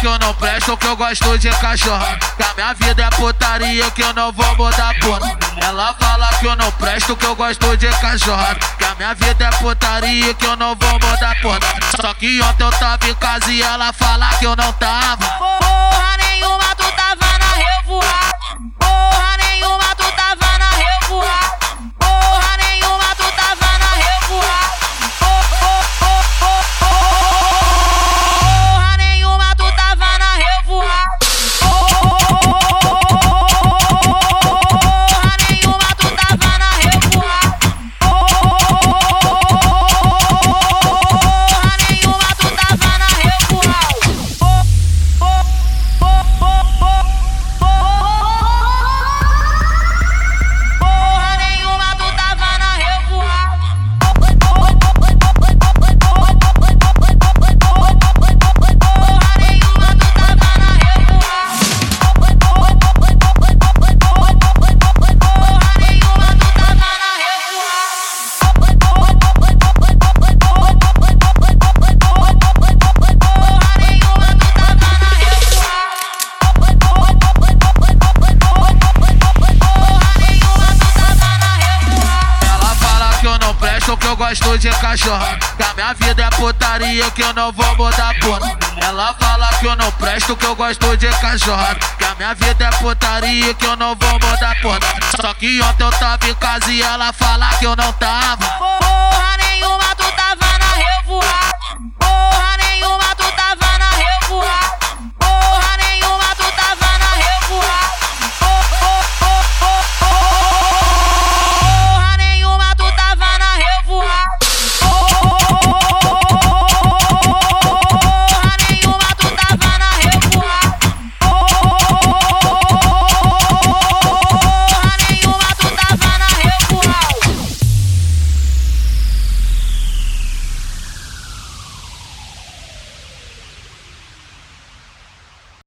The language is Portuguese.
que eu não presto, que eu gosto de cachorro. Que a minha vida é putaria, que eu não vou mudar porra. Ela fala que eu não presto, que eu gosto de cachorro. Que a minha vida é putaria, que eu não vou mudar porra. Só que ontem eu tava em casa e ela fala que eu não tava. gosto de cachorro. Que a minha vida é putaria, que eu não vou mudar por. Ela fala que eu não presto, que eu gosto de cachorro. Que a minha vida é putaria, que eu não vou mudar por. Só que ontem eu tava em casa e ela fala que eu não tava. Porra nenhuma, tu tava.